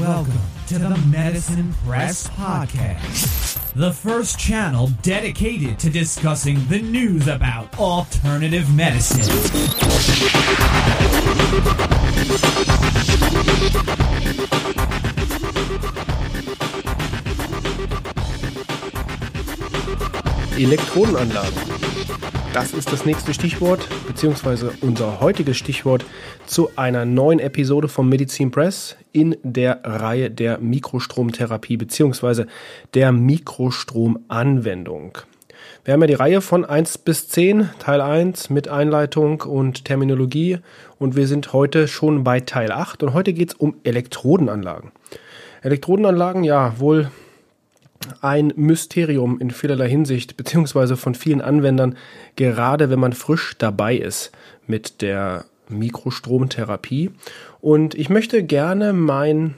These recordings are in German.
Welcome to the Medicine Press Podcast, the first channel dedicated to discussing the news about alternative medicine. Elektrodenanlagen. Das ist das nächste Stichwort, beziehungsweise unser heutiges Stichwort zu einer neuen Episode vom Medizin Press in der Reihe der Mikrostromtherapie, beziehungsweise der Mikrostromanwendung. Wir haben ja die Reihe von 1 bis 10, Teil 1 mit Einleitung und Terminologie und wir sind heute schon bei Teil 8 und heute geht es um Elektrodenanlagen. Elektrodenanlagen, ja, wohl ein Mysterium in vielerlei Hinsicht, beziehungsweise von vielen Anwendern, gerade wenn man frisch dabei ist mit der Mikrostromtherapie. Und ich möchte gerne mein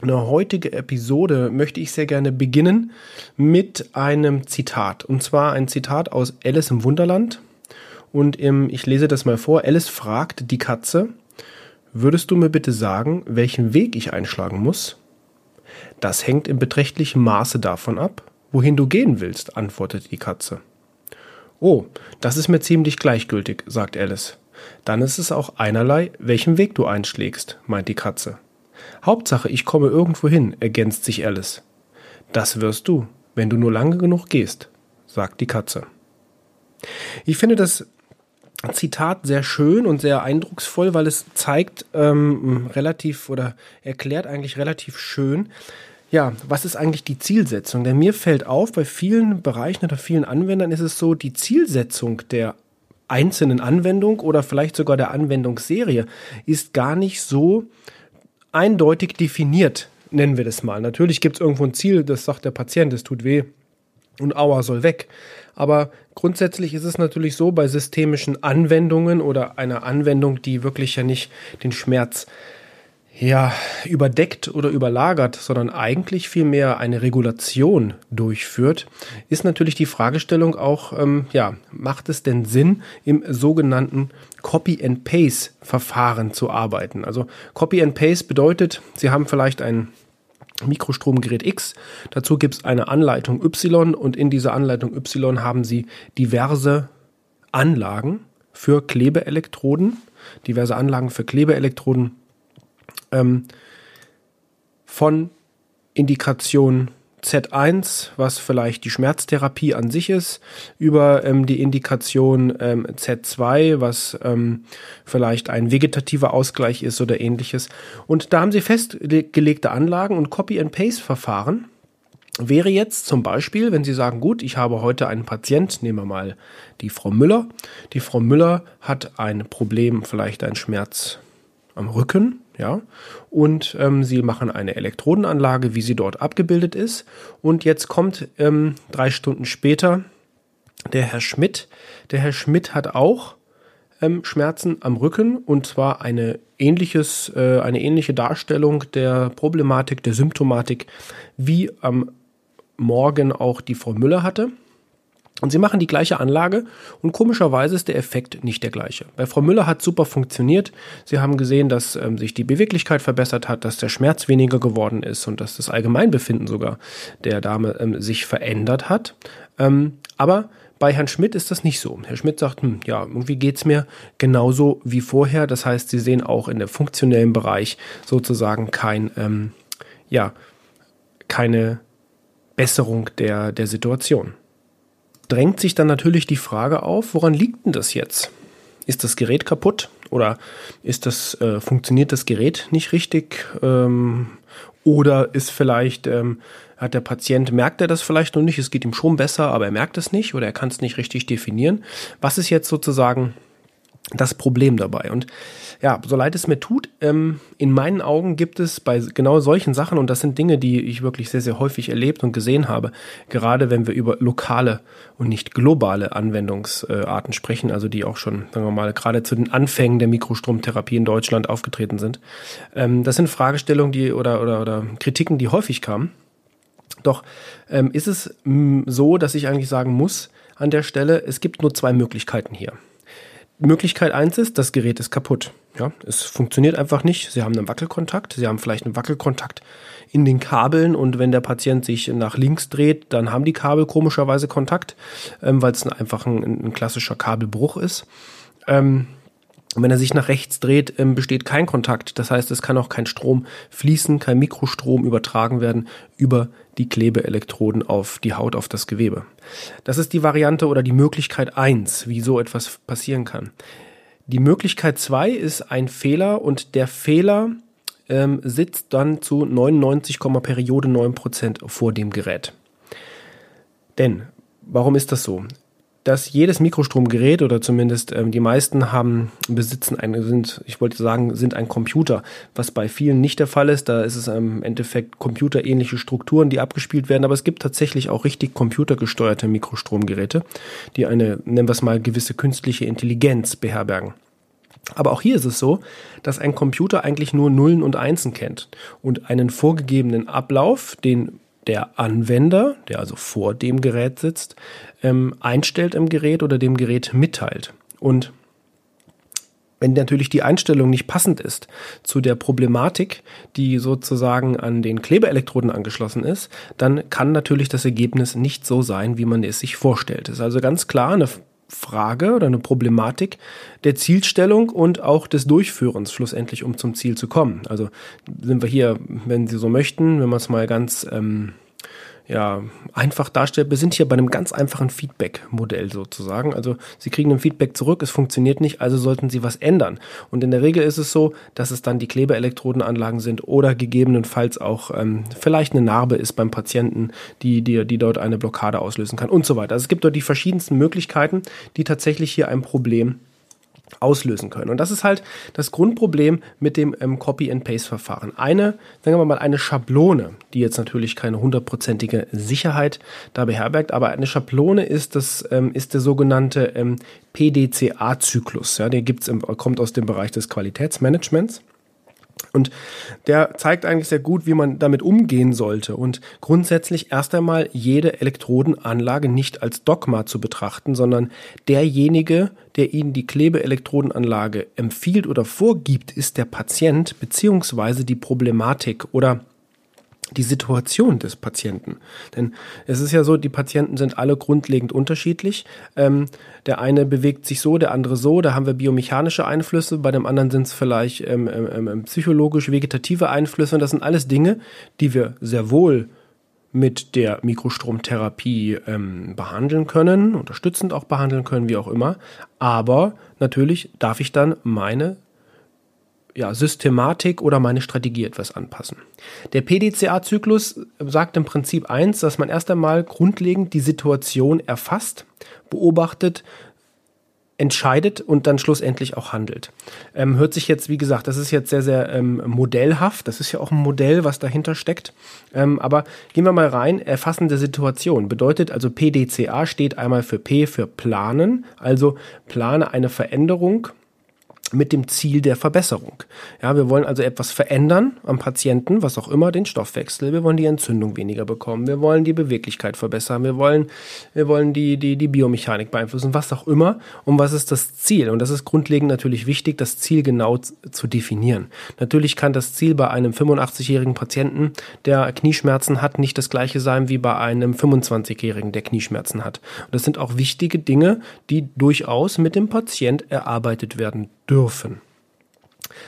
eine heutige Episode möchte ich sehr gerne beginnen mit einem Zitat. Und zwar ein Zitat aus Alice im Wunderland. Und im, ich lese das mal vor. Alice fragt die Katze, würdest du mir bitte sagen, welchen Weg ich einschlagen muss? Das hängt in beträchtlichem Maße davon ab, wohin du gehen willst, antwortet die Katze. Oh, das ist mir ziemlich gleichgültig, sagt Alice. Dann ist es auch einerlei, welchen Weg du einschlägst, meint die Katze. Hauptsache, ich komme irgendwo hin, ergänzt sich Alice. Das wirst du, wenn du nur lange genug gehst, sagt die Katze. Ich finde das Zitat sehr schön und sehr eindrucksvoll, weil es zeigt ähm, relativ oder erklärt eigentlich relativ schön, ja, was ist eigentlich die Zielsetzung? Denn mir fällt auf, bei vielen Bereichen oder vielen Anwendern ist es so, die Zielsetzung der einzelnen Anwendung oder vielleicht sogar der Anwendungsserie ist gar nicht so eindeutig definiert, nennen wir das mal. Natürlich gibt es irgendwo ein Ziel, das sagt der Patient, es tut weh und Aua soll weg. Aber grundsätzlich ist es natürlich so bei systemischen Anwendungen oder einer Anwendung, die wirklich ja nicht den Schmerz ja, überdeckt oder überlagert, sondern eigentlich vielmehr eine Regulation durchführt, ist natürlich die Fragestellung auch, ähm, ja, macht es denn Sinn, im sogenannten Copy-and-Paste-Verfahren zu arbeiten? Also Copy-and-Paste bedeutet, Sie haben vielleicht ein Mikrostromgerät X. Dazu gibt es eine Anleitung Y und in dieser Anleitung Y haben Sie diverse Anlagen für Klebeelektroden, diverse Anlagen für Klebeelektroden ähm, von Indikation Z1, was vielleicht die Schmerztherapie an sich ist, über ähm, die Indikation ähm, Z2, was ähm, vielleicht ein vegetativer Ausgleich ist oder ähnliches. Und da haben sie festgelegte Anlagen und Copy-and-Paste-Verfahren. Wäre jetzt zum Beispiel, wenn Sie sagen, gut, ich habe heute einen Patient, nehmen wir mal die Frau Müller. Die Frau Müller hat ein Problem, vielleicht ein Schmerz am Rücken, ja, und ähm, sie machen eine Elektrodenanlage, wie sie dort abgebildet ist. Und jetzt kommt ähm, drei Stunden später der Herr Schmidt. Der Herr Schmidt hat auch ähm, Schmerzen am Rücken und zwar eine ähnliches, äh, eine ähnliche Darstellung der Problematik, der Symptomatik, wie am Morgen auch die Frau Müller hatte. Und sie machen die gleiche Anlage und komischerweise ist der Effekt nicht der gleiche. Bei Frau Müller hat super funktioniert. Sie haben gesehen, dass ähm, sich die Beweglichkeit verbessert hat, dass der Schmerz weniger geworden ist und dass das Allgemeinbefinden sogar der Dame ähm, sich verändert hat. Ähm, aber bei Herrn Schmidt ist das nicht so. Herr Schmidt sagt, hm, ja, irgendwie geht's mir genauso wie vorher. Das heißt, Sie sehen auch in der funktionellen Bereich sozusagen kein, ähm, ja, keine Besserung der, der Situation drängt sich dann natürlich die Frage auf, woran liegt denn das jetzt? Ist das Gerät kaputt oder ist das, äh, funktioniert das Gerät nicht richtig? Ähm, oder ist vielleicht, ähm, hat der Patient, merkt er das vielleicht noch nicht, es geht ihm schon besser, aber er merkt es nicht oder er kann es nicht richtig definieren. Was ist jetzt sozusagen das Problem dabei. Und ja, so leid es mir tut, ähm, in meinen Augen gibt es bei genau solchen Sachen, und das sind Dinge, die ich wirklich sehr, sehr häufig erlebt und gesehen habe, gerade wenn wir über lokale und nicht globale Anwendungsarten sprechen, also die auch schon, sagen wir mal, gerade zu den Anfängen der Mikrostromtherapie in Deutschland aufgetreten sind. Ähm, das sind Fragestellungen, die oder, oder, oder Kritiken, die häufig kamen. Doch ähm, ist es mh, so, dass ich eigentlich sagen muss, an der Stelle, es gibt nur zwei Möglichkeiten hier. Möglichkeit eins ist, das Gerät ist kaputt. Ja, es funktioniert einfach nicht. Sie haben einen Wackelkontakt. Sie haben vielleicht einen Wackelkontakt in den Kabeln und wenn der Patient sich nach links dreht, dann haben die Kabel komischerweise Kontakt, ähm, weil es einfach ein, ein, klassischer Kabelbruch ist. Ähm, und wenn er sich nach rechts dreht, ähm, besteht kein Kontakt. Das heißt, es kann auch kein Strom fließen, kein Mikrostrom übertragen werden über die Klebeelektroden auf die Haut, auf das Gewebe. Das ist die Variante oder die Möglichkeit eins, wie so etwas passieren kann. Die Möglichkeit zwei ist ein Fehler und der Fehler ähm, sitzt dann zu 99, Periode 9% vor dem Gerät. Denn, warum ist das so? Dass jedes Mikrostromgerät oder zumindest ähm, die meisten haben besitzen ein, sind, ich wollte sagen, sind ein Computer, was bei vielen nicht der Fall ist. Da ist es im Endeffekt computerähnliche Strukturen, die abgespielt werden, aber es gibt tatsächlich auch richtig computergesteuerte Mikrostromgeräte, die eine, nennen wir es mal, gewisse künstliche Intelligenz beherbergen. Aber auch hier ist es so, dass ein Computer eigentlich nur Nullen und Einsen kennt und einen vorgegebenen Ablauf, den der Anwender, der also vor dem Gerät sitzt, ähm, einstellt im Gerät oder dem Gerät mitteilt. Und wenn natürlich die Einstellung nicht passend ist zu der Problematik, die sozusagen an den Klebeelektroden angeschlossen ist, dann kann natürlich das Ergebnis nicht so sein, wie man es sich vorstellt. Es ist also ganz klar eine Frage oder eine Problematik der Zielstellung und auch des Durchführens schlussendlich, um zum Ziel zu kommen. Also sind wir hier, wenn Sie so möchten, wenn man es mal ganz ähm, ja, einfach darstellt. Wir sind hier bei einem ganz einfachen Feedback-Modell sozusagen. Also Sie kriegen ein Feedback zurück, es funktioniert nicht, also sollten Sie was ändern. Und in der Regel ist es so, dass es dann die Klebeelektrodenanlagen sind oder gegebenenfalls auch ähm, vielleicht eine Narbe ist beim Patienten, die, die, die dort eine Blockade auslösen kann und so weiter. Also es gibt dort die verschiedensten Möglichkeiten, die tatsächlich hier ein Problem auslösen können. Und das ist halt das Grundproblem mit dem ähm, Copy-and-Paste-Verfahren. Eine, sagen wir mal, eine Schablone, die jetzt natürlich keine hundertprozentige Sicherheit da beherbergt, aber eine Schablone ist, das, ähm, ist der sogenannte ähm, PDCA-Zyklus. Ja, der gibt's im, kommt aus dem Bereich des Qualitätsmanagements. Und der zeigt eigentlich sehr gut, wie man damit umgehen sollte. Und grundsätzlich erst einmal jede Elektrodenanlage nicht als Dogma zu betrachten, sondern derjenige, der Ihnen die Klebeelektrodenanlage empfiehlt oder vorgibt, ist der Patient beziehungsweise die Problematik. Oder die Situation des Patienten. Denn es ist ja so, die Patienten sind alle grundlegend unterschiedlich. Ähm, der eine bewegt sich so, der andere so. Da haben wir biomechanische Einflüsse, bei dem anderen sind es vielleicht ähm, ähm, ähm, ähm psychologisch vegetative Einflüsse. Und das sind alles Dinge, die wir sehr wohl mit der Mikrostromtherapie ähm, behandeln können, unterstützend auch behandeln können, wie auch immer. Aber natürlich darf ich dann meine ja, Systematik oder meine Strategie etwas anpassen. Der PDCA-Zyklus sagt im Prinzip eins, dass man erst einmal grundlegend die Situation erfasst, beobachtet, entscheidet und dann schlussendlich auch handelt. Ähm, hört sich jetzt, wie gesagt, das ist jetzt sehr, sehr ähm, modellhaft. Das ist ja auch ein Modell, was dahinter steckt. Ähm, aber gehen wir mal rein. Erfassende Situation bedeutet also PDCA steht einmal für P für planen, also plane eine Veränderung mit dem Ziel der Verbesserung. Ja, wir wollen also etwas verändern am Patienten, was auch immer, den Stoffwechsel. Wir wollen die Entzündung weniger bekommen. Wir wollen die Beweglichkeit verbessern. Wir wollen, wir wollen die, die, die Biomechanik beeinflussen, was auch immer. Und was ist das Ziel? Und das ist grundlegend natürlich wichtig, das Ziel genau zu definieren. Natürlich kann das Ziel bei einem 85-jährigen Patienten, der Knieschmerzen hat, nicht das gleiche sein wie bei einem 25-jährigen, der Knieschmerzen hat. Und das sind auch wichtige Dinge, die durchaus mit dem Patient erarbeitet werden dürfen.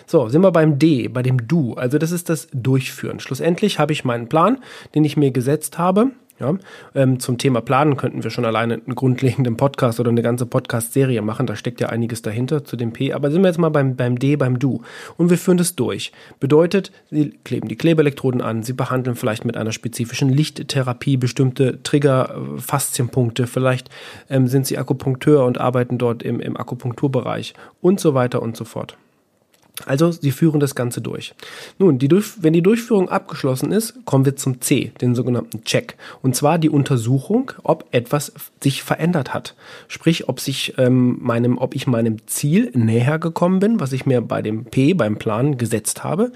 So, sind wir beim D, bei dem Du. Also das ist das Durchführen. Schlussendlich habe ich meinen Plan, den ich mir gesetzt habe. Ja, ähm, zum Thema Planen könnten wir schon alleine einen grundlegenden Podcast oder eine ganze Podcast-Serie machen. Da steckt ja einiges dahinter zu dem P. Aber sind wir jetzt mal beim, beim D, beim Du. Und wir führen das durch. Bedeutet, Sie kleben die Klebeelektroden an. Sie behandeln vielleicht mit einer spezifischen Lichttherapie bestimmte Trigger-Faszienpunkte. Vielleicht ähm, sind Sie Akupunkteur und arbeiten dort im, im Akupunkturbereich und so weiter und so fort. Also sie führen das Ganze durch. Nun, die durch, wenn die Durchführung abgeschlossen ist, kommen wir zum C, den sogenannten Check. Und zwar die Untersuchung, ob etwas sich verändert hat. Sprich, ob sich ähm, meinem, ob ich meinem Ziel näher gekommen bin, was ich mir bei dem P, beim Plan gesetzt habe,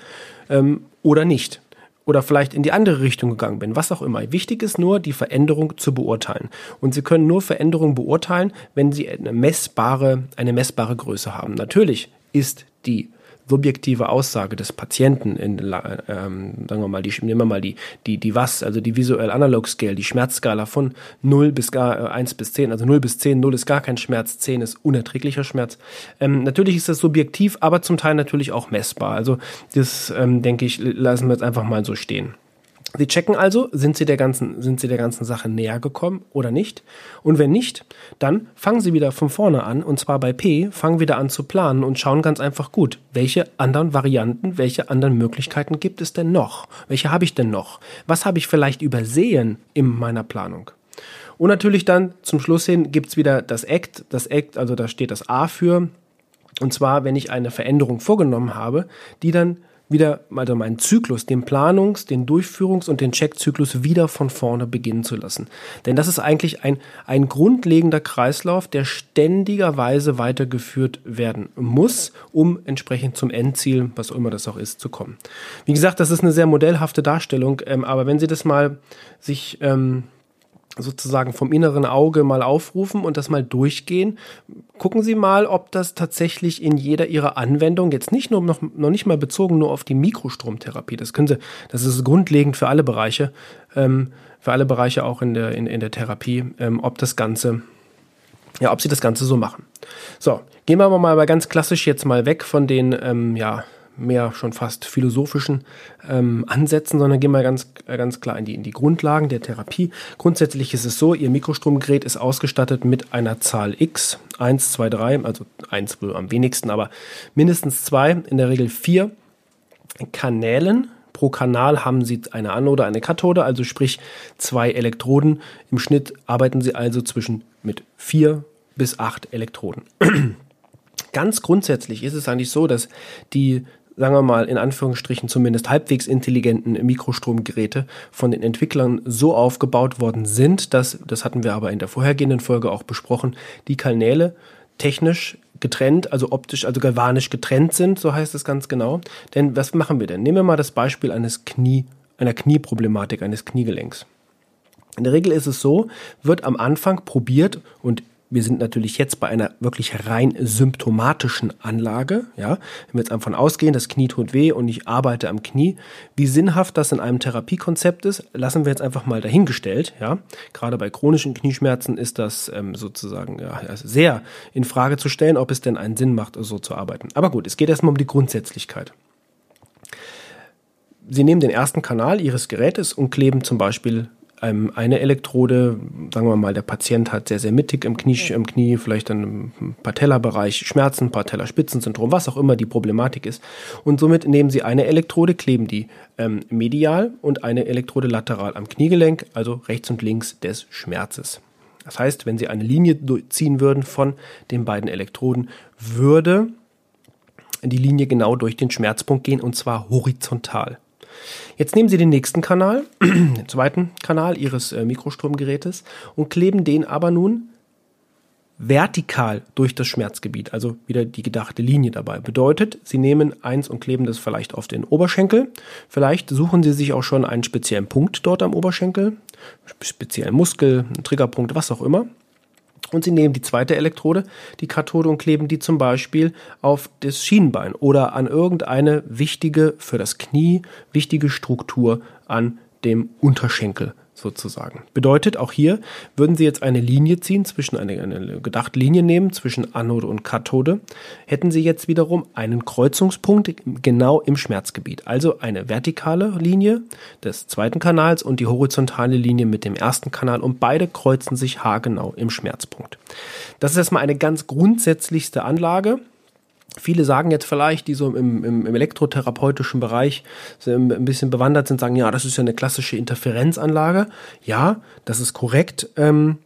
ähm, oder nicht. oder vielleicht in die andere Richtung gegangen bin, was auch immer. Wichtig ist nur, die Veränderung zu beurteilen. Und Sie können nur Veränderungen beurteilen, wenn Sie eine messbare, eine messbare Größe haben. Natürlich ist die subjektive Aussage des Patienten in, ähm, sagen wir mal, die, nehmen wir mal die, die, die was, also die Visual Analog Scale, die Schmerzskala von 0 bis gar, äh, 1 bis 10, also 0 bis 10, 0 ist gar kein Schmerz, 10 ist unerträglicher Schmerz. Ähm, natürlich ist das subjektiv, aber zum Teil natürlich auch messbar. Also das, ähm, denke ich, lassen wir jetzt einfach mal so stehen. Sie checken also, sind Sie der ganzen, sind Sie der ganzen Sache näher gekommen oder nicht? Und wenn nicht, dann fangen Sie wieder von vorne an und zwar bei P, fangen wieder an zu planen und schauen ganz einfach gut, welche anderen Varianten, welche anderen Möglichkeiten gibt es denn noch? Welche habe ich denn noch? Was habe ich vielleicht übersehen in meiner Planung? Und natürlich dann zum Schluss hin gibt's wieder das ACT, das ACT, also da steht das A für. Und zwar, wenn ich eine Veränderung vorgenommen habe, die dann wieder, also meinen Zyklus, den Planungs-, den Durchführungs- und den Checkzyklus wieder von vorne beginnen zu lassen. Denn das ist eigentlich ein, ein grundlegender Kreislauf, der ständigerweise weitergeführt werden muss, um entsprechend zum Endziel, was auch immer das auch ist, zu kommen. Wie gesagt, das ist eine sehr modellhafte Darstellung, ähm, aber wenn Sie das mal sich ähm, sozusagen vom inneren Auge mal aufrufen und das mal durchgehen. Gucken Sie mal, ob das tatsächlich in jeder Ihrer Anwendung, jetzt nicht nur noch, noch nicht mal bezogen nur auf die Mikrostromtherapie, das können Sie, das ist grundlegend für alle Bereiche, ähm, für alle Bereiche auch in der, in, in der Therapie, ähm, ob das Ganze, ja, ob Sie das Ganze so machen. So, gehen wir aber mal ganz klassisch jetzt mal weg von den, ähm, ja, mehr schon fast philosophischen ähm, Ansätzen, sondern gehen wir ganz, äh, ganz klar in die, in die Grundlagen der Therapie. Grundsätzlich ist es so, Ihr Mikrostromgerät ist ausgestattet mit einer Zahl X, 1, 2, 3, also 1 wohl am wenigsten, aber mindestens zwei, in der Regel vier Kanälen. Pro Kanal haben Sie eine Anode, eine Kathode, also sprich zwei Elektroden. Im Schnitt arbeiten Sie also zwischen mit vier bis acht Elektroden. Ganz grundsätzlich ist es eigentlich so, dass die sagen wir mal, in Anführungsstrichen zumindest halbwegs intelligenten Mikrostromgeräte von den Entwicklern so aufgebaut worden sind, dass, das hatten wir aber in der vorhergehenden Folge auch besprochen, die Kanäle technisch getrennt, also optisch, also galvanisch getrennt sind, so heißt es ganz genau. Denn was machen wir denn? Nehmen wir mal das Beispiel eines Knie, einer Knieproblematik, eines Kniegelenks. In der Regel ist es so, wird am Anfang probiert und wir sind natürlich jetzt bei einer wirklich rein symptomatischen Anlage. Ja, wenn wir jetzt davon ausgehen, das Knie tut weh und ich arbeite am Knie, wie sinnhaft das in einem Therapiekonzept ist, lassen wir jetzt einfach mal dahingestellt. Ja, gerade bei chronischen Knieschmerzen ist das ähm, sozusagen ja, sehr in Frage zu stellen, ob es denn einen Sinn macht, so zu arbeiten. Aber gut, es geht erstmal um die Grundsätzlichkeit. Sie nehmen den ersten Kanal Ihres Gerätes und kleben zum Beispiel ähm, eine Elektrode, sagen wir mal, der Patient hat sehr, sehr mittig im Knie, im Knie vielleicht dann im Patellabereich Schmerzen, Patellaspitzensyndrom, was auch immer die Problematik ist. Und somit nehmen Sie eine Elektrode, kleben die ähm, medial und eine Elektrode lateral am Kniegelenk, also rechts und links des Schmerzes. Das heißt, wenn Sie eine Linie ziehen würden von den beiden Elektroden, würde die Linie genau durch den Schmerzpunkt gehen und zwar horizontal. Jetzt nehmen Sie den nächsten Kanal, den zweiten Kanal Ihres äh, Mikrostromgerätes und kleben den aber nun vertikal durch das Schmerzgebiet, also wieder die gedachte Linie dabei. Bedeutet, Sie nehmen eins und kleben das vielleicht auf den Oberschenkel. Vielleicht suchen Sie sich auch schon einen speziellen Punkt dort am Oberschenkel, speziellen Muskel, einen Triggerpunkt, was auch immer. Und sie nehmen die zweite Elektrode, die Kathode, und kleben die zum Beispiel auf das Schienbein oder an irgendeine wichtige, für das Knie wichtige Struktur an dem Unterschenkel sozusagen. Bedeutet, auch hier würden Sie jetzt eine Linie ziehen, zwischen eine, eine gedachte Linie nehmen zwischen Anode und Kathode, hätten Sie jetzt wiederum einen Kreuzungspunkt genau im Schmerzgebiet. Also eine vertikale Linie des zweiten Kanals und die horizontale Linie mit dem ersten Kanal und beide kreuzen sich haargenau im Schmerzpunkt. Das ist erstmal eine ganz grundsätzlichste Anlage. Viele sagen jetzt vielleicht, die so im, im, im elektrotherapeutischen Bereich ein bisschen bewandert sind, sagen, ja, das ist ja eine klassische Interferenzanlage. Ja, das ist korrekt. Ähm,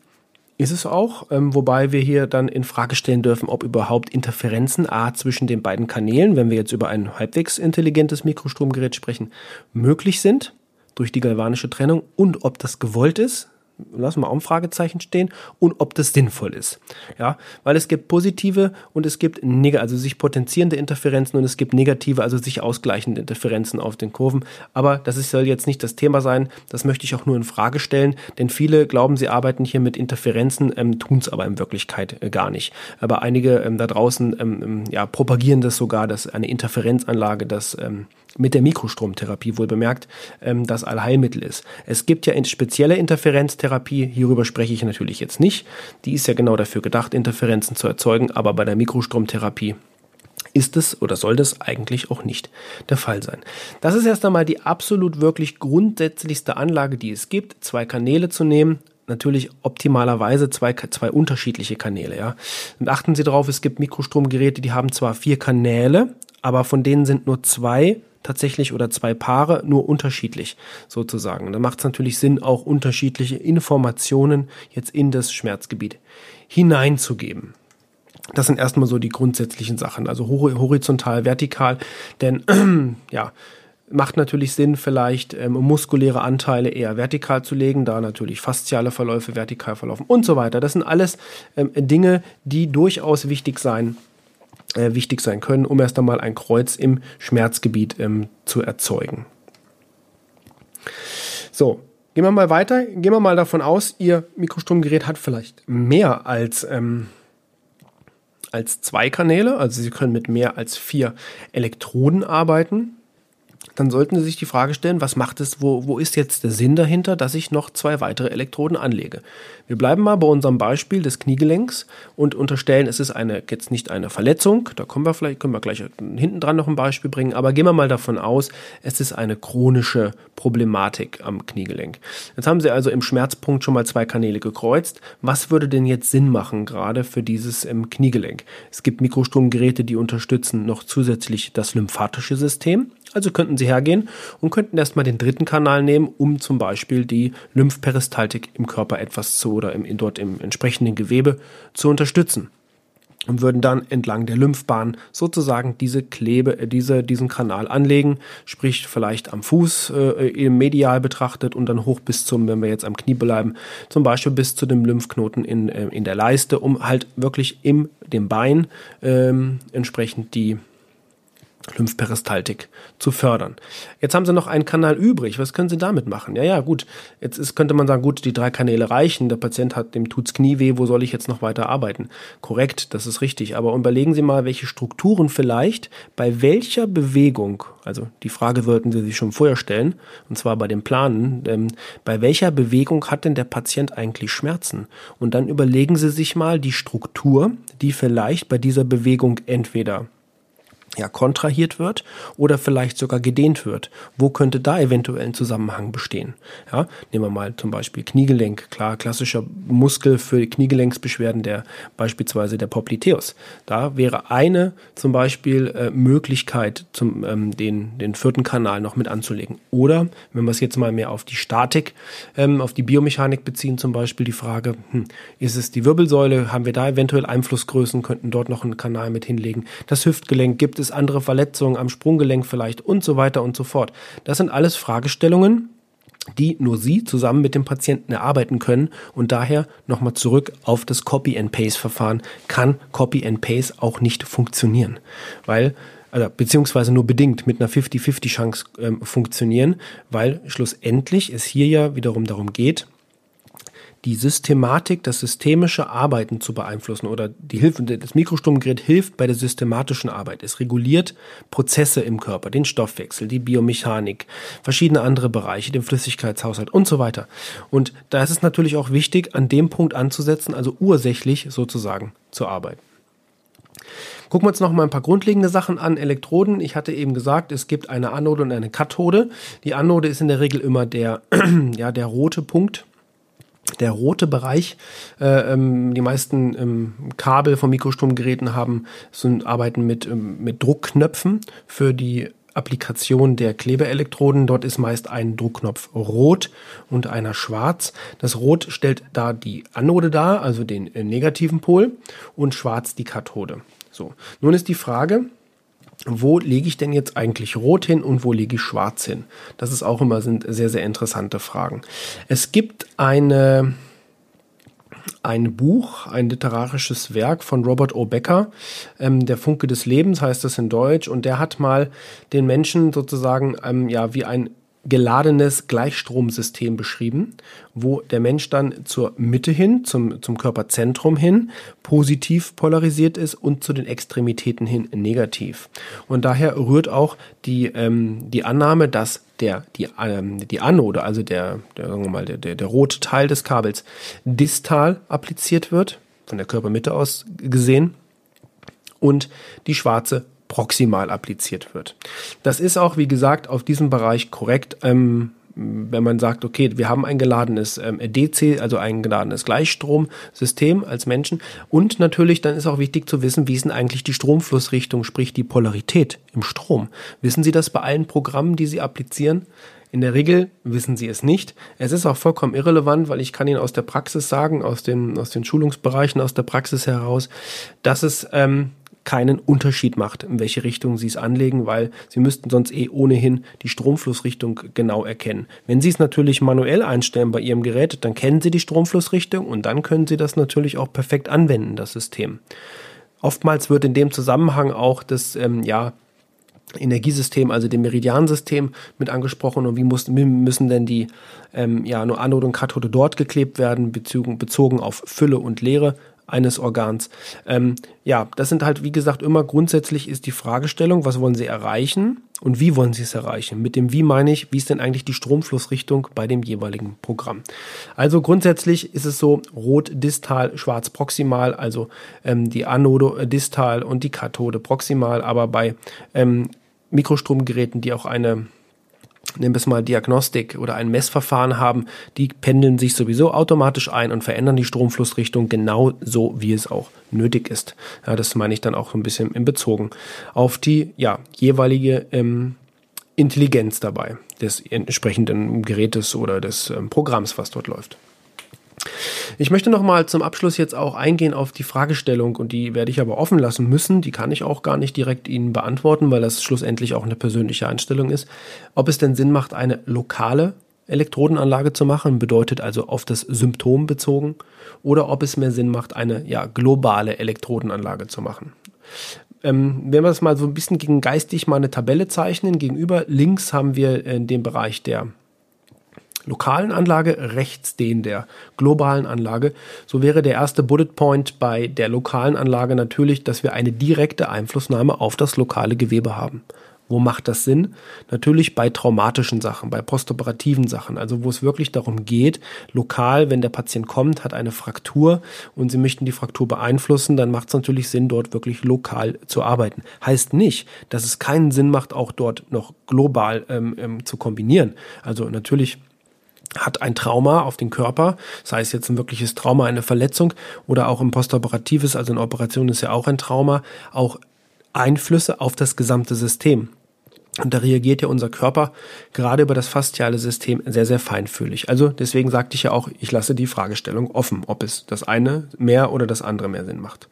ist es auch, ähm, wobei wir hier dann in Frage stellen dürfen, ob überhaupt Interferenzen A zwischen den beiden Kanälen, wenn wir jetzt über ein halbwegs intelligentes Mikrostromgerät sprechen, möglich sind durch die galvanische Trennung und ob das gewollt ist. Lassen wir Fragezeichen stehen, und ob das sinnvoll ist. Ja, weil es gibt positive und es gibt negative, also sich potenzierende Interferenzen und es gibt negative, also sich ausgleichende Interferenzen auf den Kurven. Aber das ist, soll jetzt nicht das Thema sein. Das möchte ich auch nur in Frage stellen, denn viele glauben, sie arbeiten hier mit Interferenzen, ähm, tun es aber in Wirklichkeit äh, gar nicht. Aber einige ähm, da draußen ähm, ähm ja, propagieren das sogar, dass eine Interferenzanlage das ähm, mit der Mikrostromtherapie wohl bemerkt, ähm, das Allheilmittel ist. Es gibt ja spezielle Interferenztherapie, hierüber spreche ich natürlich jetzt nicht. Die ist ja genau dafür gedacht, Interferenzen zu erzeugen, aber bei der Mikrostromtherapie ist es oder soll das eigentlich auch nicht der Fall sein. Das ist erst einmal die absolut wirklich grundsätzlichste Anlage, die es gibt, zwei Kanäle zu nehmen, natürlich optimalerweise zwei, zwei unterschiedliche Kanäle. Ja. Und achten Sie darauf, es gibt Mikrostromgeräte, die haben zwar vier Kanäle, aber von denen sind nur zwei tatsächlich oder zwei Paare nur unterschiedlich sozusagen. Da macht es natürlich Sinn, auch unterschiedliche Informationen jetzt in das Schmerzgebiet hineinzugeben. Das sind erstmal so die grundsätzlichen Sachen, also horizontal, vertikal, denn ja, macht natürlich Sinn, vielleicht ähm, muskuläre Anteile eher vertikal zu legen, da natürlich fasziale Verläufe vertikal verlaufen und so weiter. Das sind alles ähm, Dinge, die durchaus wichtig sein äh, wichtig sein können, um erst einmal ein Kreuz im Schmerzgebiet ähm, zu erzeugen. So, gehen wir mal weiter. Gehen wir mal davon aus, Ihr Mikrostromgerät hat vielleicht mehr als, ähm, als zwei Kanäle. Also Sie können mit mehr als vier Elektroden arbeiten dann sollten Sie sich die Frage stellen, was macht es, wo, wo ist jetzt der Sinn dahinter, dass ich noch zwei weitere Elektroden anlege? Wir bleiben mal bei unserem Beispiel des Kniegelenks und unterstellen, es ist eine, jetzt nicht eine Verletzung, da kommen wir vielleicht, können wir gleich hinten dran noch ein Beispiel bringen, aber gehen wir mal davon aus, es ist eine chronische Problematik am Kniegelenk. Jetzt haben Sie also im Schmerzpunkt schon mal zwei Kanäle gekreuzt. Was würde denn jetzt Sinn machen, gerade für dieses ähm, Kniegelenk? Es gibt Mikrostromgeräte, die unterstützen noch zusätzlich das lymphatische System. Also könnten Sie hergehen und könnten erstmal den dritten Kanal nehmen, um zum Beispiel die Lymphperistaltik im Körper etwas zu oder im, dort im entsprechenden Gewebe zu unterstützen. Und würden dann entlang der Lymphbahn sozusagen diese Klebe, äh, diese, diesen Kanal anlegen, sprich vielleicht am Fuß äh, medial betrachtet und dann hoch bis zum, wenn wir jetzt am Knie bleiben, zum Beispiel bis zu dem Lymphknoten in, äh, in der Leiste, um halt wirklich im dem Bein ähm, entsprechend die Lymphperistaltik zu fördern. Jetzt haben sie noch einen Kanal übrig. Was können sie damit machen? Ja, ja, gut. Jetzt ist, könnte man sagen, gut, die drei Kanäle reichen. Der Patient hat, dem tut's Knie weh. Wo soll ich jetzt noch weiter arbeiten? Korrekt, das ist richtig. Aber überlegen Sie mal, welche Strukturen vielleicht bei welcher Bewegung, also die Frage sollten Sie sich schon vorher stellen, und zwar bei dem Planen, ähm, bei welcher Bewegung hat denn der Patient eigentlich Schmerzen? Und dann überlegen Sie sich mal die Struktur, die vielleicht bei dieser Bewegung entweder ja, kontrahiert wird oder vielleicht sogar gedehnt wird. Wo könnte da eventuell ein Zusammenhang bestehen? Ja, nehmen wir mal zum Beispiel Kniegelenk. Klar, klassischer Muskel für Kniegelenksbeschwerden, der beispielsweise der Popliteus. Da wäre eine zum Beispiel äh, Möglichkeit, zum, ähm, den, den vierten Kanal noch mit anzulegen. Oder, wenn wir es jetzt mal mehr auf die Statik, ähm, auf die Biomechanik beziehen, zum Beispiel die Frage, hm, ist es die Wirbelsäule? Haben wir da eventuell Einflussgrößen? Könnten dort noch einen Kanal mit hinlegen? Das Hüftgelenk gibt es es andere Verletzungen am Sprunggelenk vielleicht und so weiter und so fort. Das sind alles Fragestellungen, die nur Sie zusammen mit dem Patienten erarbeiten können. Und daher nochmal zurück auf das Copy-and-Paste-Verfahren. Kann Copy-and-Paste auch nicht funktionieren, weil also, beziehungsweise nur bedingt mit einer 50-50 Chance ähm, funktionieren, weil schlussendlich es hier ja wiederum darum geht, die Systematik, das systemische Arbeiten zu beeinflussen oder die Hilfe, das Mikrosturmgerät hilft bei der systematischen Arbeit. Es reguliert Prozesse im Körper, den Stoffwechsel, die Biomechanik, verschiedene andere Bereiche, den Flüssigkeitshaushalt und so weiter. Und da ist es natürlich auch wichtig, an dem Punkt anzusetzen, also ursächlich sozusagen zu arbeiten. Gucken wir uns noch mal ein paar grundlegende Sachen an. Elektroden. Ich hatte eben gesagt, es gibt eine Anode und eine Kathode. Die Anode ist in der Regel immer der, ja, der rote Punkt der rote Bereich. Äh, ähm, die meisten ähm, Kabel von Mikrostromgeräten haben sind, arbeiten mit, ähm, mit Druckknöpfen für die Applikation der Klebeelektroden. Dort ist meist ein Druckknopf rot und einer schwarz. Das Rot stellt da die Anode dar, also den äh, negativen Pol, und schwarz die Kathode. So, nun ist die Frage, wo lege ich denn jetzt eigentlich rot hin und wo lege ich schwarz hin? Das ist auch immer sind sehr, sehr interessante Fragen. Es gibt eine, ein Buch, ein literarisches Werk von Robert O. Becker, ähm, Der Funke des Lebens heißt das in Deutsch, und der hat mal den Menschen sozusagen ähm, ja wie ein geladenes Gleichstromsystem beschrieben, wo der Mensch dann zur Mitte hin, zum, zum Körperzentrum hin, positiv polarisiert ist und zu den Extremitäten hin negativ. Und daher rührt auch die, ähm, die Annahme, dass der, die, ähm, die Anode, also der, der, sagen wir mal, der, der, der rote Teil des Kabels distal appliziert wird, von der Körpermitte aus gesehen, und die schwarze proximal appliziert wird. Das ist auch, wie gesagt, auf diesem Bereich korrekt. Ähm, wenn man sagt, okay, wir haben ein geladenes ähm, DC, also ein geladenes Gleichstromsystem als Menschen. Und natürlich, dann ist auch wichtig zu wissen, wie ist denn eigentlich die Stromflussrichtung, sprich die Polarität im Strom. Wissen Sie das bei allen Programmen, die Sie applizieren? In der Regel wissen Sie es nicht. Es ist auch vollkommen irrelevant, weil ich kann Ihnen aus der Praxis sagen, aus den, aus den Schulungsbereichen, aus der Praxis heraus, dass es ähm, keinen Unterschied macht, in welche Richtung Sie es anlegen, weil Sie müssten sonst eh ohnehin die Stromflussrichtung genau erkennen. Wenn Sie es natürlich manuell einstellen bei Ihrem Gerät, dann kennen Sie die Stromflussrichtung und dann können Sie das natürlich auch perfekt anwenden, das System. Oftmals wird in dem Zusammenhang auch das, ähm, ja, Energiesystem, also dem Meridiansystem mit angesprochen und wie, muss, müssen denn die ähm, ja, nur Anode und Kathode dort geklebt werden, bezogen, bezogen auf Fülle und Leere eines Organs. Ähm, ja, das sind halt, wie gesagt, immer grundsätzlich ist die Fragestellung, was wollen Sie erreichen und wie wollen Sie es erreichen? Mit dem Wie meine ich, wie ist denn eigentlich die Stromflussrichtung bei dem jeweiligen Programm? Also grundsätzlich ist es so, rot distal, schwarz proximal, also ähm, die Anode distal und die Kathode proximal, aber bei ähm, Mikrostromgeräten, die auch eine nehmen wir es mal Diagnostik oder ein Messverfahren haben, die pendeln sich sowieso automatisch ein und verändern die Stromflussrichtung genau so, wie es auch nötig ist. Ja, das meine ich dann auch ein bisschen in Bezogen auf die ja, jeweilige ähm, Intelligenz dabei des entsprechenden Gerätes oder des ähm, Programms, was dort läuft. Ich möchte noch mal zum Abschluss jetzt auch eingehen auf die Fragestellung und die werde ich aber offen lassen müssen. Die kann ich auch gar nicht direkt Ihnen beantworten, weil das schlussendlich auch eine persönliche Einstellung ist. Ob es denn Sinn macht, eine lokale Elektrodenanlage zu machen, bedeutet also auf das Symptom bezogen, oder ob es mehr Sinn macht, eine ja, globale Elektrodenanlage zu machen. Ähm, wenn wir das mal so ein bisschen gegen geistig mal eine Tabelle zeichnen, gegenüber links haben wir in dem Bereich der lokalen Anlage, rechts den der globalen Anlage. So wäre der erste Bullet Point bei der lokalen Anlage natürlich, dass wir eine direkte Einflussnahme auf das lokale Gewebe haben. Wo macht das Sinn? Natürlich bei traumatischen Sachen, bei postoperativen Sachen, also wo es wirklich darum geht, lokal, wenn der Patient kommt, hat eine Fraktur und Sie möchten die Fraktur beeinflussen, dann macht es natürlich Sinn, dort wirklich lokal zu arbeiten. Heißt nicht, dass es keinen Sinn macht, auch dort noch global ähm, ähm, zu kombinieren. Also natürlich hat ein Trauma auf den Körper, sei es jetzt ein wirkliches Trauma, eine Verletzung oder auch ein postoperatives, also eine Operation ist ja auch ein Trauma, auch Einflüsse auf das gesamte System. Und da reagiert ja unser Körper gerade über das fasziale System sehr, sehr feinfühlig. Also deswegen sagte ich ja auch, ich lasse die Fragestellung offen, ob es das eine mehr oder das andere mehr Sinn macht.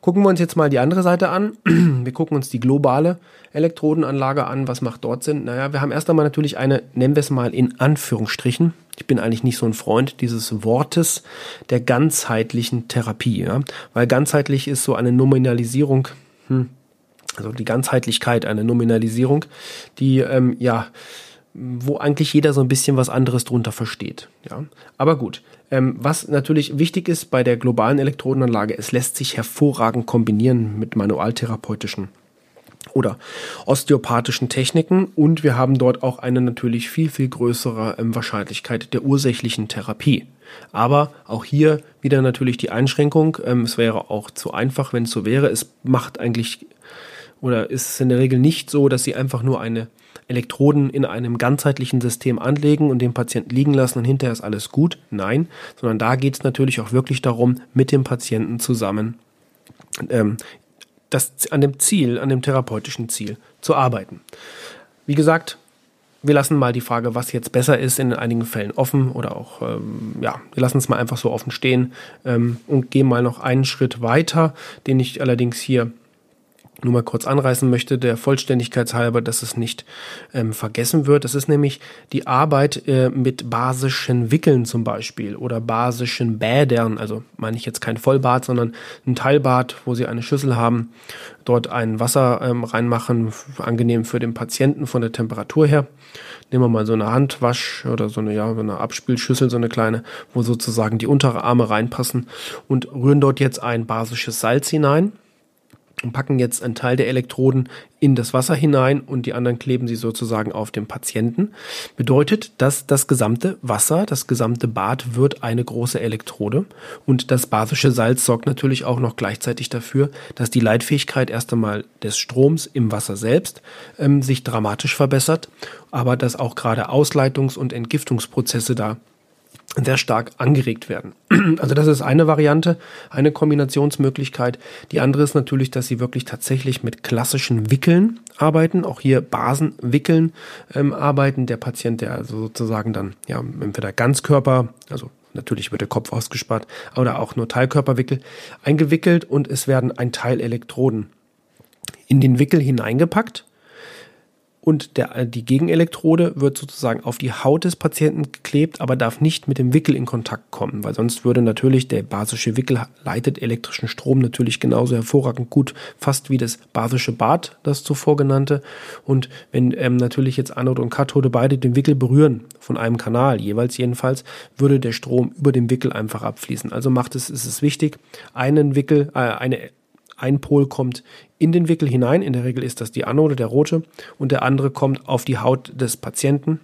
Gucken wir uns jetzt mal die andere Seite an. Wir gucken uns die globale Elektrodenanlage an. Was macht dort Sinn? Naja, wir haben erst einmal natürlich eine, nennen wir es mal in Anführungsstrichen. Ich bin eigentlich nicht so ein Freund dieses Wortes der ganzheitlichen Therapie, ja? weil ganzheitlich ist so eine Nominalisierung, hm, also die Ganzheitlichkeit, eine Nominalisierung, die ähm, ja wo eigentlich jeder so ein bisschen was anderes drunter versteht. Ja, aber gut. Ähm, was natürlich wichtig ist bei der globalen Elektrodenanlage, es lässt sich hervorragend kombinieren mit manualtherapeutischen oder osteopathischen Techniken und wir haben dort auch eine natürlich viel, viel größere ähm, Wahrscheinlichkeit der ursächlichen Therapie. Aber auch hier wieder natürlich die Einschränkung. Ähm, es wäre auch zu einfach, wenn es so wäre. Es macht eigentlich oder ist es in der Regel nicht so, dass sie einfach nur eine Elektroden in einem ganzheitlichen System anlegen und den Patienten liegen lassen und hinterher ist alles gut. Nein, sondern da geht es natürlich auch wirklich darum, mit dem Patienten zusammen ähm, das, an dem Ziel, an dem therapeutischen Ziel zu arbeiten. Wie gesagt, wir lassen mal die Frage, was jetzt besser ist, in einigen Fällen offen oder auch, ähm, ja, wir lassen es mal einfach so offen stehen ähm, und gehen mal noch einen Schritt weiter, den ich allerdings hier nur mal kurz anreißen möchte, der Vollständigkeit halber, dass es nicht ähm, vergessen wird. Das ist nämlich die Arbeit äh, mit basischen Wickeln zum Beispiel oder basischen Bädern. Also meine ich jetzt kein Vollbad, sondern ein Teilbad, wo Sie eine Schüssel haben, dort ein Wasser ähm, reinmachen, angenehm für den Patienten von der Temperatur her. Nehmen wir mal so eine Handwasch oder so eine, ja, so eine Abspülschüssel, so eine kleine, wo sozusagen die untere Arme reinpassen und rühren dort jetzt ein basisches Salz hinein und packen jetzt einen Teil der Elektroden in das Wasser hinein und die anderen kleben sie sozusagen auf dem Patienten. Bedeutet, dass das gesamte Wasser, das gesamte Bad wird eine große Elektrode und das basische Salz sorgt natürlich auch noch gleichzeitig dafür, dass die Leitfähigkeit erst einmal des Stroms im Wasser selbst ähm, sich dramatisch verbessert, aber dass auch gerade Ausleitungs- und Entgiftungsprozesse da sehr stark angeregt werden. Also das ist eine Variante, eine Kombinationsmöglichkeit. Die andere ist natürlich, dass sie wirklich tatsächlich mit klassischen Wickeln arbeiten, auch hier Basenwickeln ähm, arbeiten. Der Patient, der also sozusagen dann ja entweder Ganzkörper, also natürlich wird der Kopf ausgespart, oder auch nur Teilkörperwickel eingewickelt und es werden ein Teil Elektroden in den Wickel hineingepackt und der, die Gegenelektrode wird sozusagen auf die Haut des Patienten geklebt, aber darf nicht mit dem Wickel in Kontakt kommen, weil sonst würde natürlich der basische Wickel leitet elektrischen Strom natürlich genauso hervorragend gut, fast wie das basische Bad, das zuvor genannte. Und wenn ähm, natürlich jetzt Anode und Kathode beide den Wickel berühren, von einem Kanal jeweils jedenfalls, würde der Strom über den Wickel einfach abfließen. Also macht es, ist es wichtig, einen Wickel, äh, eine ein Pol kommt in den Wickel hinein, in der Regel ist das die Anode, der rote, und der andere kommt auf die Haut des Patienten.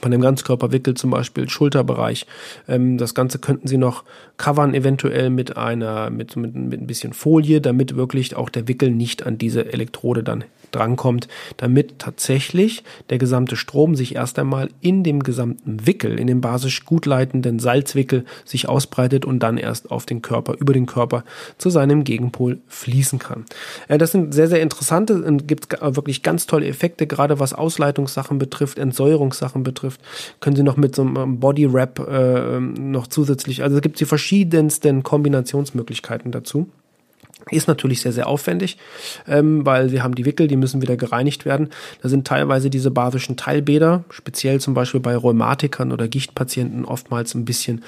Bei einem Ganzkörperwickel zum Beispiel Schulterbereich. Ähm, das Ganze könnten Sie noch covern, eventuell mit einer, mit, mit, mit ein bisschen Folie, damit wirklich auch der Wickel nicht an diese Elektrode dann drankommt, damit tatsächlich der gesamte Strom sich erst einmal in dem gesamten Wickel, in dem basisch gut leitenden Salzwickel sich ausbreitet und dann erst auf den Körper, über den Körper zu seinem Gegenpol fließen kann. Äh, das sind sehr, sehr interessante und gibt wirklich ganz tolle Effekte, gerade was Ausleitungssachen betrifft, Entsäuerungssachen betrifft, können Sie noch mit so einem Body Wrap äh, noch zusätzlich, also es gibt die verschiedensten Kombinationsmöglichkeiten dazu. Ist natürlich sehr, sehr aufwendig, ähm, weil wir haben die Wickel, die müssen wieder gereinigt werden. Da sind teilweise diese basischen Teilbäder, speziell zum Beispiel bei Rheumatikern oder Gichtpatienten, oftmals ein bisschen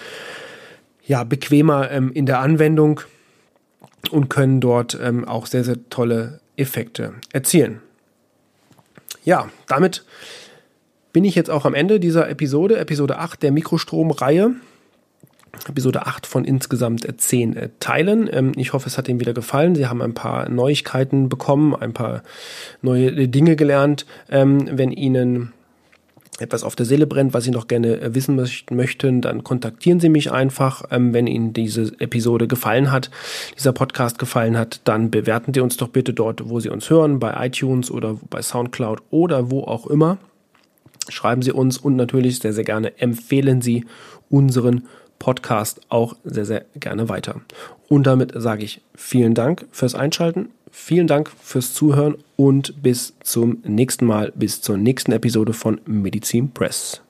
ja, bequemer ähm, in der Anwendung und können dort ähm, auch sehr, sehr tolle Effekte erzielen. Ja, damit bin ich jetzt auch am Ende dieser Episode, Episode 8 der Mikrostromreihe. Episode 8 von insgesamt 10 äh, Teilen. Ähm, ich hoffe, es hat Ihnen wieder gefallen. Sie haben ein paar Neuigkeiten bekommen, ein paar neue Dinge gelernt. Ähm, wenn Ihnen etwas auf der Seele brennt, was Sie noch gerne äh, wissen möchten, dann kontaktieren Sie mich einfach. Ähm, wenn Ihnen diese Episode gefallen hat, dieser Podcast gefallen hat, dann bewerten Sie uns doch bitte dort, wo Sie uns hören, bei iTunes oder bei SoundCloud oder wo auch immer. Schreiben Sie uns und natürlich sehr, sehr gerne empfehlen Sie unseren Podcast auch sehr, sehr gerne weiter. Und damit sage ich vielen Dank fürs Einschalten, vielen Dank fürs Zuhören und bis zum nächsten Mal, bis zur nächsten Episode von Medizin Press.